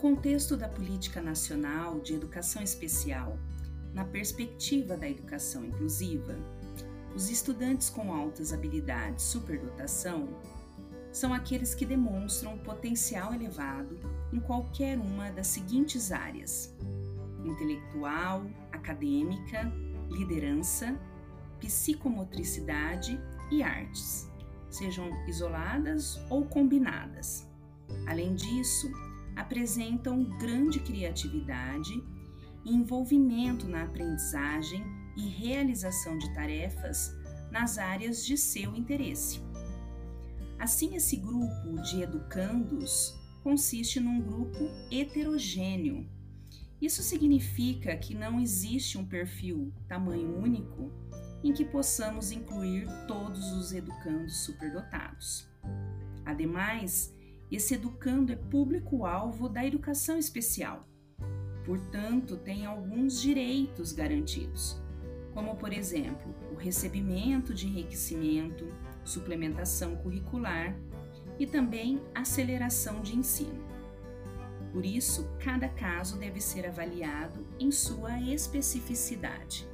contexto da Política Nacional de Educação Especial, na perspectiva da educação inclusiva, os estudantes com altas habilidades superdotação são aqueles que demonstram potencial elevado em qualquer uma das seguintes áreas: intelectual, acadêmica, liderança, psicomotricidade e artes, sejam isoladas ou combinadas. Além disso, apresentam grande criatividade envolvimento na aprendizagem e realização de tarefas nas áreas de seu interesse. Assim, esse grupo de educandos consiste num grupo heterogêneo. Isso significa que não existe um perfil tamanho único em que possamos incluir todos os educandos superdotados. Ademais, esse educando é público-alvo da educação especial, portanto, tem alguns direitos garantidos, como, por exemplo, o recebimento de enriquecimento, suplementação curricular e também aceleração de ensino. Por isso, cada caso deve ser avaliado em sua especificidade.